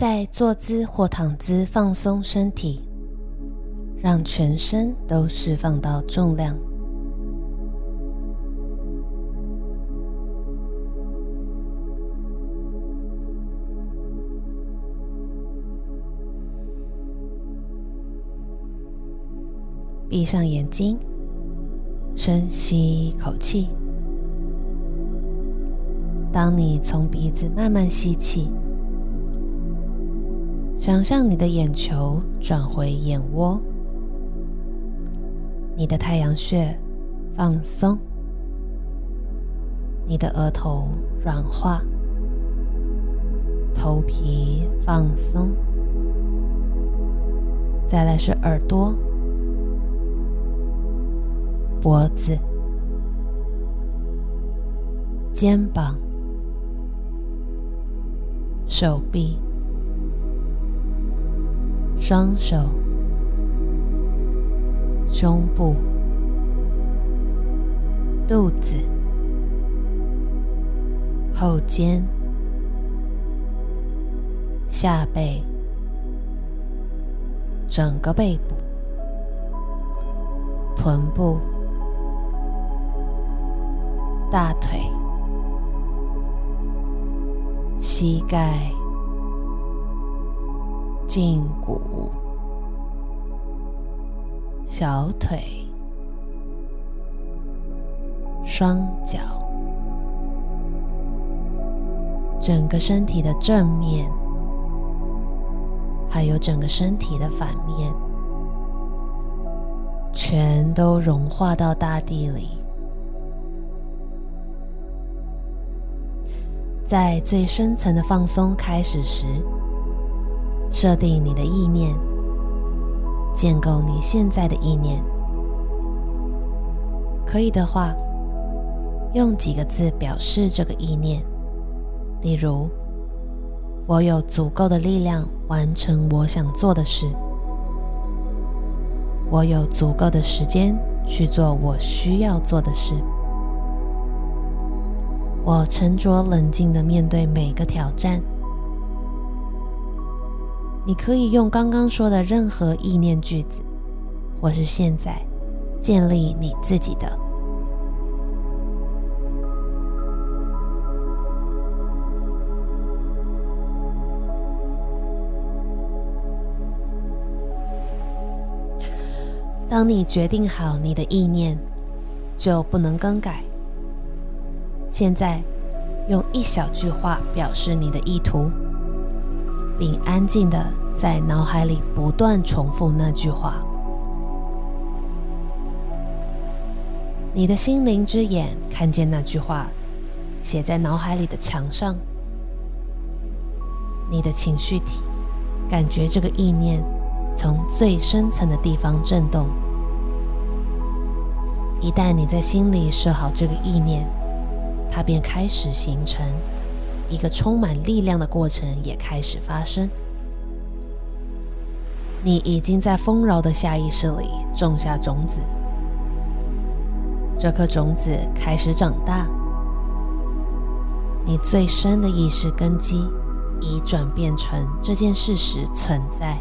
在坐姿或躺姿放松身体，让全身都释放到重量。闭上眼睛，深吸一口气。当你从鼻子慢慢吸气，想象你的眼球转回眼窝，你的太阳穴放松，你的额头软化，头皮放松，再来是耳朵。脖子、肩膀、手臂、双手、胸部、肚子、后肩、下背、整个背部、臀部。大腿、膝盖、胫骨、小腿、双脚，整个身体的正面，还有整个身体的反面，全都融化到大地里。在最深层的放松开始时，设定你的意念，建构你现在的意念。可以的话，用几个字表示这个意念，例如：“我有足够的力量完成我想做的事。”“我有足够的时间去做我需要做的事。”我沉着冷静的面对每个挑战。你可以用刚刚说的任何意念句子，或是现在建立你自己的。当你决定好你的意念，就不能更改。现在，用一小句话表示你的意图，并安静的在脑海里不断重复那句话。你的心灵之眼看见那句话写在脑海里的墙上，你的情绪体感觉这个意念从最深层的地方震动。一旦你在心里设好这个意念，它便开始形成一个充满力量的过程，也开始发生。你已经在丰饶的下意识里种下种子，这颗种子开始长大。你最深的意识根基已转变成这件事实存在。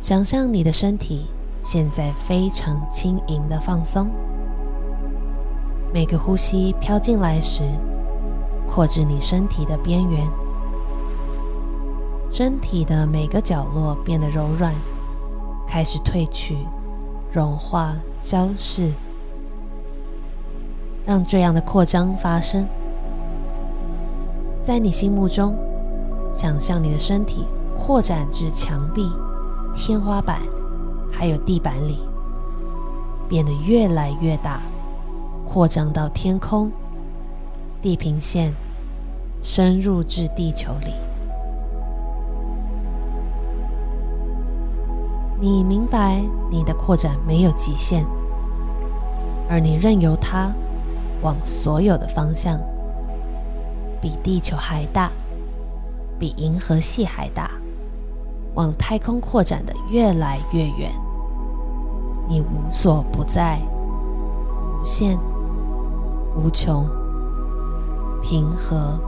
想象你的身体现在非常轻盈的放松。每个呼吸飘进来时，扩至你身体的边缘，身体的每个角落变得柔软，开始褪去、融化、消逝。让这样的扩张发生，在你心目中，想象你的身体扩展至墙壁、天花板，还有地板里，变得越来越大。扩张到天空、地平线，深入至地球里。你明白，你的扩展没有极限，而你任由它往所有的方向，比地球还大，比银河系还大，往太空扩展的越来越远。你无所不在，无限。无穷、平和、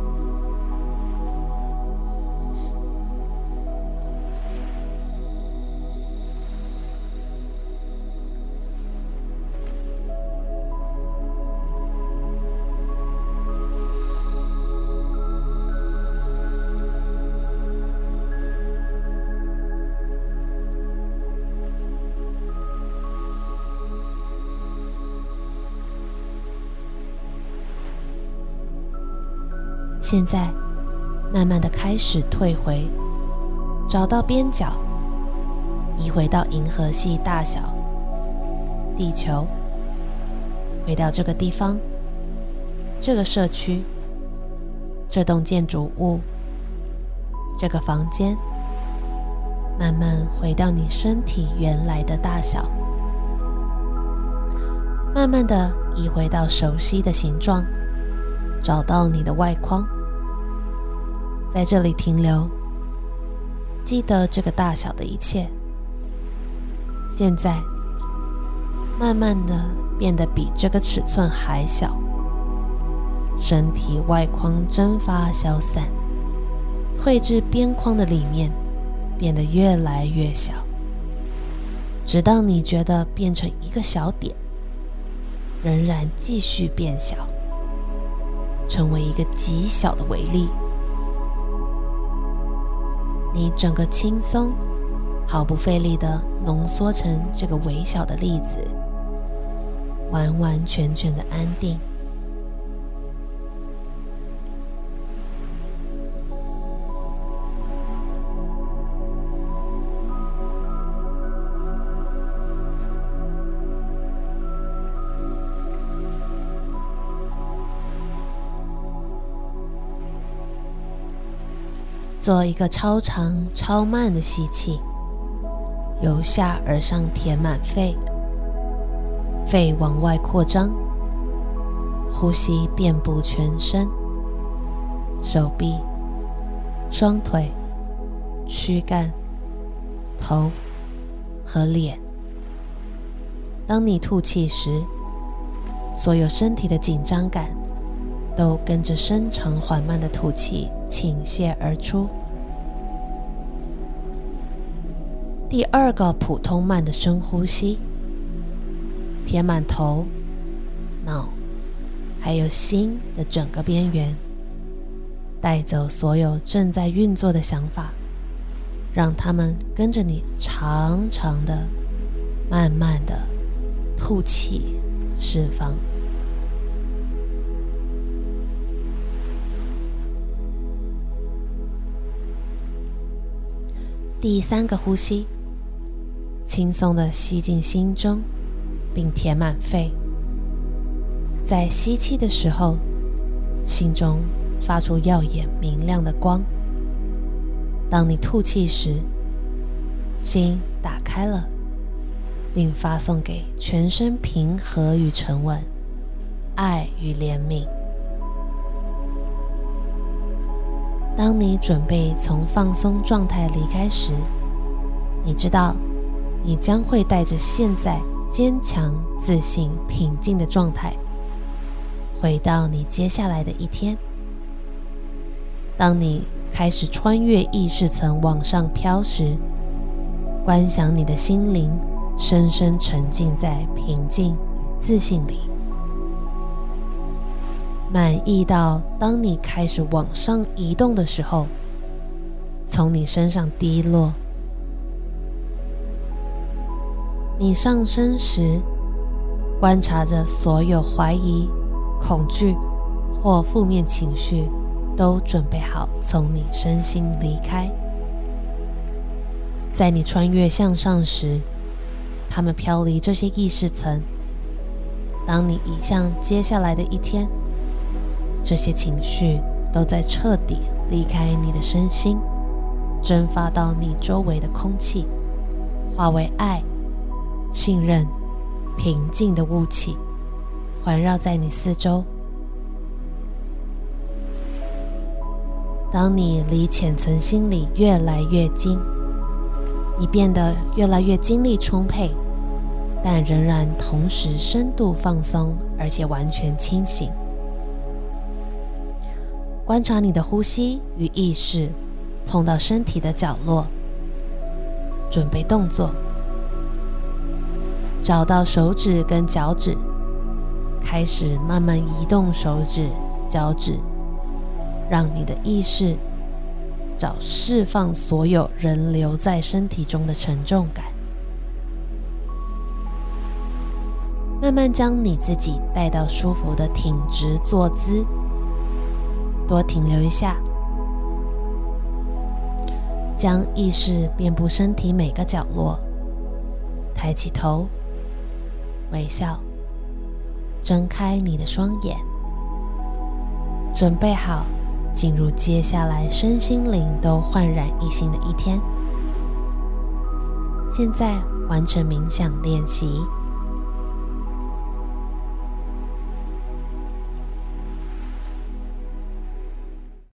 现在，慢慢的开始退回，找到边角，移回到银河系大小，地球，回到这个地方，这个社区，这栋建筑物，这个房间，慢慢回到你身体原来的大小，慢慢的移回到熟悉的形状。找到你的外框，在这里停留。记得这个大小的一切。现在，慢慢的变得比这个尺寸还小，身体外框蒸发消散，绘制边框的里面变得越来越小，直到你觉得变成一个小点，仍然继续变小。成为一个极小的微粒，你整个轻松、毫不费力的浓缩成这个微小的粒子，完完全全的安定。做一个超长、超慢的吸气，由下而上填满肺，肺往外扩张，呼吸遍布全身，手臂、双腿、躯干、头和脸。当你吐气时，所有身体的紧张感都跟着深长缓慢的吐气倾泻而出。第二个普通慢的深呼吸，填满头、脑，还有心的整个边缘，带走所有正在运作的想法，让他们跟着你长长的、慢慢的吐气释放。第三个呼吸。轻松的吸进心中，并填满肺。在吸气的时候，心中发出耀眼明亮的光。当你吐气时，心打开了，并发送给全身平和与沉稳、爱与怜悯。当你准备从放松状态离开时，你知道。你将会带着现在坚强、自信、平静的状态，回到你接下来的一天。当你开始穿越意识层往上飘时，观想你的心灵深深沉浸在平静与自信里，满意到当你开始往上移动的时候，从你身上滴落。你上升时，观察着所有怀疑、恐惧或负面情绪，都准备好从你身心离开。在你穿越向上时，他们飘离这些意识层。当你移向接下来的一天，这些情绪都在彻底离开你的身心，蒸发到你周围的空气，化为爱。信任、平静的雾气环绕在你四周。当你离浅层心理越来越近，你变得越来越精力充沛，但仍然同时深度放松，而且完全清醒。观察你的呼吸与意识碰到身体的角落，准备动作。找到手指跟脚趾，开始慢慢移动手指、脚趾，让你的意识找释放所有人留在身体中的沉重感。慢慢将你自己带到舒服的挺直坐姿，多停留一下，将意识遍布身体每个角落。抬起头，微笑，睁开你的双眼，准备好进入接下来身心灵都焕然一新的一天。现在完成冥想练习。